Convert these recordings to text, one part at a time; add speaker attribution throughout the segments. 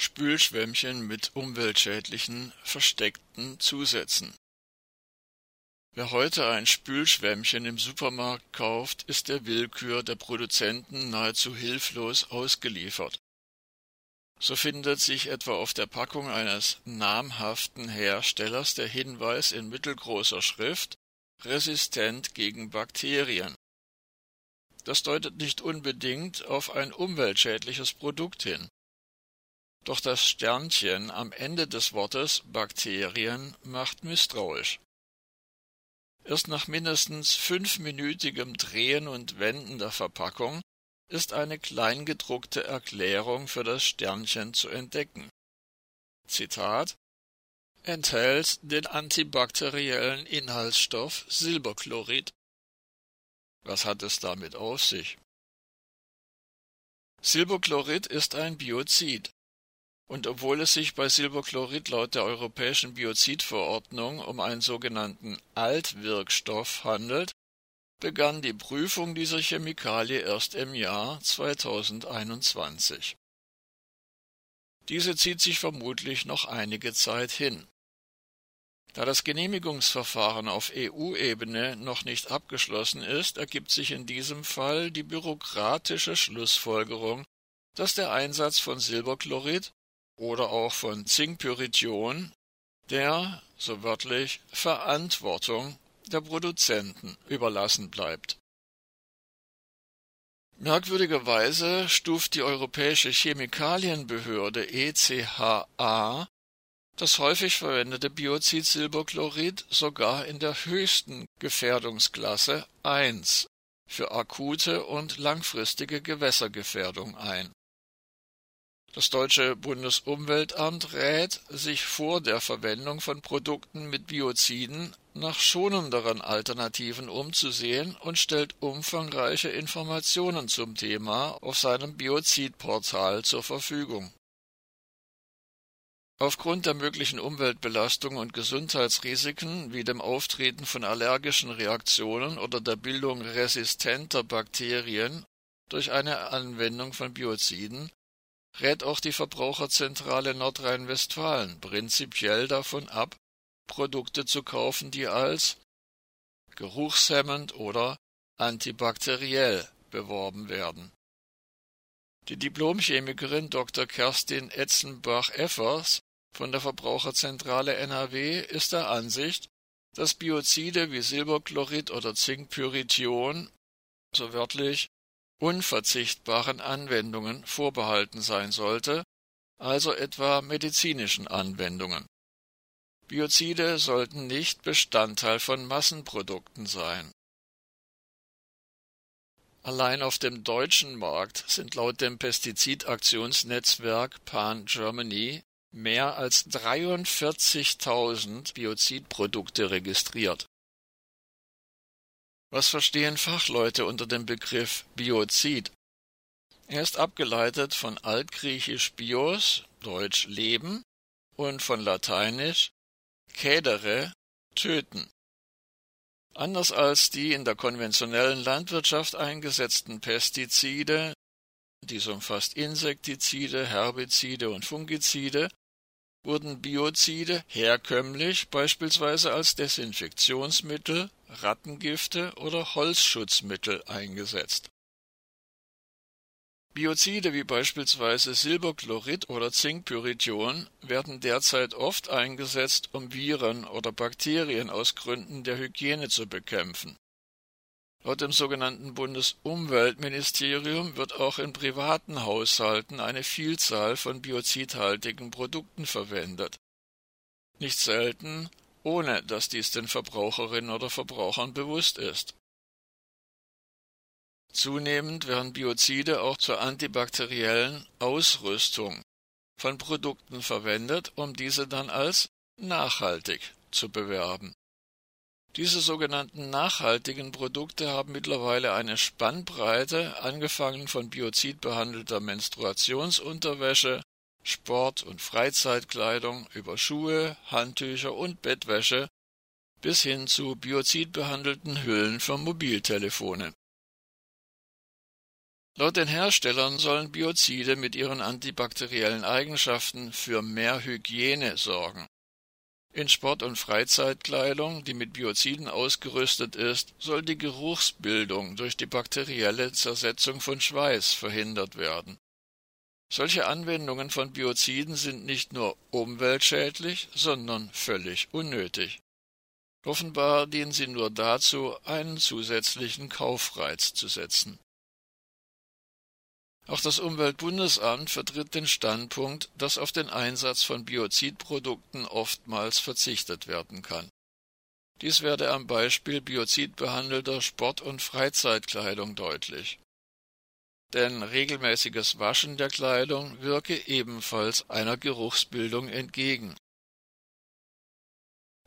Speaker 1: Spülschwämmchen mit umweltschädlichen, versteckten Zusätzen. Wer heute ein Spülschwämmchen im Supermarkt kauft, ist der Willkür der Produzenten nahezu hilflos ausgeliefert. So findet sich etwa auf der Packung eines namhaften Herstellers der Hinweis in mittelgroßer Schrift resistent gegen Bakterien. Das deutet nicht unbedingt auf ein umweltschädliches Produkt hin. Doch das Sternchen am Ende des Wortes Bakterien macht misstrauisch. Erst nach mindestens fünfminütigem Drehen und Wenden der Verpackung ist eine kleingedruckte Erklärung für das Sternchen zu entdecken. Zitat enthält den antibakteriellen Inhaltsstoff Silberchlorid. Was hat es damit auf sich? Silberchlorid ist ein Biozid und obwohl es sich bei Silberchlorid laut der Europäischen Biozidverordnung um einen sogenannten Altwirkstoff handelt, begann die Prüfung dieser Chemikalie erst im Jahr 2021. Diese zieht sich vermutlich noch einige Zeit hin. Da das Genehmigungsverfahren auf EU-Ebene noch nicht abgeschlossen ist, ergibt sich in diesem Fall die bürokratische Schlussfolgerung, dass der Einsatz von Silberchlorid oder auch von Zinkpyrition der, so wörtlich, Verantwortung der Produzenten überlassen bleibt. Merkwürdigerweise stuft die Europäische Chemikalienbehörde ECHA das häufig verwendete Biozid Silberchlorid sogar in der höchsten Gefährdungsklasse 1 für akute und langfristige Gewässergefährdung ein das deutsche Bundesumweltamt rät, sich vor der Verwendung von Produkten mit Bioziden nach schonenderen Alternativen umzusehen und stellt umfangreiche Informationen zum Thema auf seinem Biozidportal zur Verfügung. Aufgrund der möglichen Umweltbelastung und Gesundheitsrisiken wie dem Auftreten von allergischen Reaktionen oder der Bildung resistenter Bakterien durch eine Anwendung von Bioziden rät auch die Verbraucherzentrale Nordrhein-Westfalen prinzipiell davon ab, Produkte zu kaufen, die als geruchshemmend oder antibakteriell beworben werden. Die Diplomchemikerin Dr. Kerstin Etzenbach-Effers von der Verbraucherzentrale NRW ist der Ansicht, dass Biozide wie Silberchlorid oder Zinkpyrition, so wörtlich, unverzichtbaren Anwendungen vorbehalten sein sollte, also etwa medizinischen Anwendungen. Biozide sollten nicht Bestandteil von Massenprodukten sein. Allein auf dem deutschen Markt sind laut dem Pestizidaktionsnetzwerk Pan Germany mehr als 43.000 Biozidprodukte registriert was verstehen Fachleute unter dem Begriff Biozid? Er ist abgeleitet von altgriechisch bios, deutsch leben, und von lateinisch cedere, töten. Anders als die in der konventionellen Landwirtschaft eingesetzten Pestizide, dies umfasst Insektizide, Herbizide und Fungizide, wurden Biozide herkömmlich beispielsweise als Desinfektionsmittel, Rattengifte oder Holzschutzmittel eingesetzt. Biozide wie beispielsweise Silberchlorid oder Zinkpyrition werden derzeit oft eingesetzt, um Viren oder Bakterien aus Gründen der Hygiene zu bekämpfen Laut dem sogenannten Bundesumweltministerium wird auch in privaten Haushalten eine Vielzahl von biozidhaltigen Produkten verwendet. Nicht selten, ohne dass dies den Verbraucherinnen oder Verbrauchern bewusst ist. Zunehmend werden Biozide auch zur antibakteriellen Ausrüstung von Produkten verwendet, um diese dann als nachhaltig zu bewerben diese sogenannten nachhaltigen Produkte haben mittlerweile eine Spannbreite, angefangen von biozidbehandelter Menstruationsunterwäsche, Sport- und Freizeitkleidung über Schuhe, Handtücher und Bettwäsche bis hin zu biozidbehandelten Hüllen für Mobiltelefone. Laut den Herstellern sollen Biozide mit ihren antibakteriellen Eigenschaften für mehr Hygiene sorgen. In Sport- und Freizeitkleidung, die mit Bioziden ausgerüstet ist, soll die Geruchsbildung durch die bakterielle Zersetzung von Schweiß verhindert werden. Solche Anwendungen von Bioziden sind nicht nur umweltschädlich, sondern völlig unnötig. Offenbar dienen sie nur dazu, einen zusätzlichen Kaufreiz zu setzen. Auch das Umweltbundesamt vertritt den Standpunkt, dass auf den Einsatz von Biozidprodukten oftmals verzichtet werden kann. Dies werde am Beispiel biozidbehandelter Sport- und Freizeitkleidung deutlich. Denn regelmäßiges Waschen der Kleidung wirke ebenfalls einer Geruchsbildung entgegen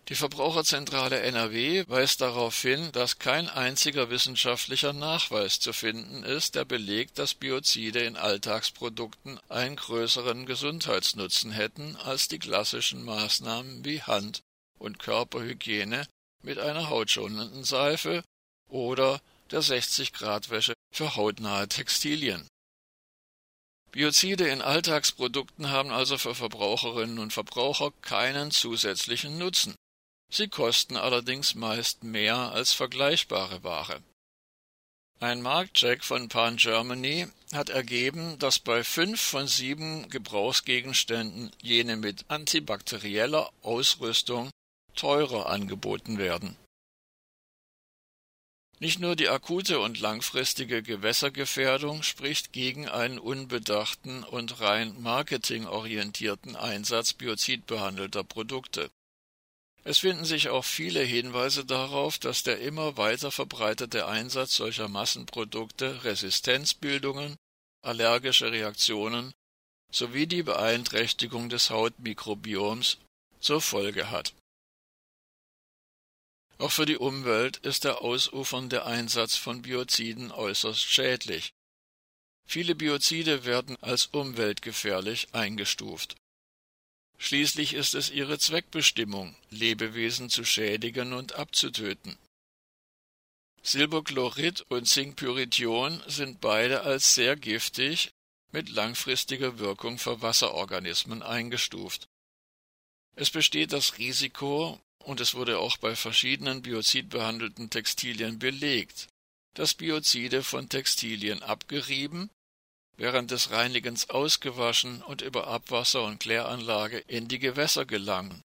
Speaker 1: die Verbraucherzentrale NRW weist darauf hin, dass kein einziger wissenschaftlicher Nachweis zu finden ist, der belegt, dass Biozide in Alltagsprodukten einen größeren Gesundheitsnutzen hätten als die klassischen Maßnahmen wie Hand- und Körperhygiene mit einer hautschonenden Seife oder der 60-Grad-Wäsche für hautnahe Textilien. Biozide in Alltagsprodukten haben also für Verbraucherinnen und Verbraucher keinen zusätzlichen Nutzen. Sie kosten allerdings meist mehr als vergleichbare Ware. Ein Marktcheck von Pan Germany hat ergeben, dass bei fünf von sieben Gebrauchsgegenständen jene mit antibakterieller Ausrüstung teurer angeboten werden. Nicht nur die akute und langfristige Gewässergefährdung spricht gegen einen unbedachten und rein marketingorientierten Einsatz biozidbehandelter Produkte. Es finden sich auch viele Hinweise darauf, dass der immer weiter verbreitete Einsatz solcher Massenprodukte Resistenzbildungen, allergische Reaktionen sowie die Beeinträchtigung des Hautmikrobioms zur Folge hat. Auch für die Umwelt ist der ausufernde Einsatz von Bioziden äußerst schädlich. Viele Biozide werden als umweltgefährlich eingestuft. Schließlich ist es ihre Zweckbestimmung, Lebewesen zu schädigen und abzutöten. Silberchlorid und Zinkpyrithion sind beide als sehr giftig mit langfristiger Wirkung für Wasserorganismen eingestuft. Es besteht das Risiko, und es wurde auch bei verschiedenen biozidbehandelten Textilien belegt, dass Biozide von Textilien abgerieben während des Reinigens ausgewaschen und über Abwasser und Kläranlage in die Gewässer gelangen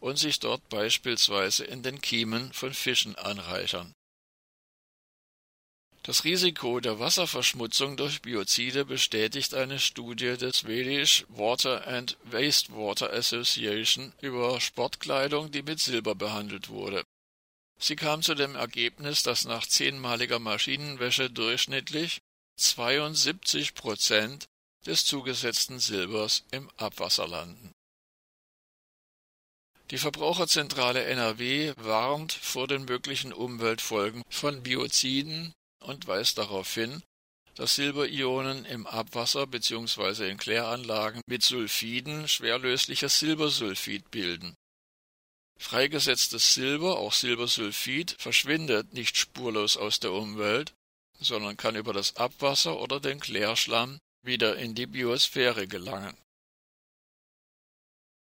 Speaker 1: und sich dort beispielsweise in den Kiemen von Fischen anreichern. Das Risiko der Wasserverschmutzung durch Biozide bestätigt eine Studie des Swedish Water and Wastewater Association über Sportkleidung, die mit Silber behandelt wurde. Sie kam zu dem Ergebnis, dass nach zehnmaliger Maschinenwäsche durchschnittlich 72 Prozent des zugesetzten Silbers im Abwasser landen. Die Verbraucherzentrale NRW warnt vor den möglichen Umweltfolgen von Bioziden und weist darauf hin, dass Silberionen im Abwasser bzw. in Kläranlagen mit Sulfiden schwerlösliches Silbersulfid bilden. Freigesetztes Silber, auch Silbersulfid, verschwindet nicht spurlos aus der Umwelt, sondern kann über das Abwasser oder den Klärschlamm wieder in die Biosphäre gelangen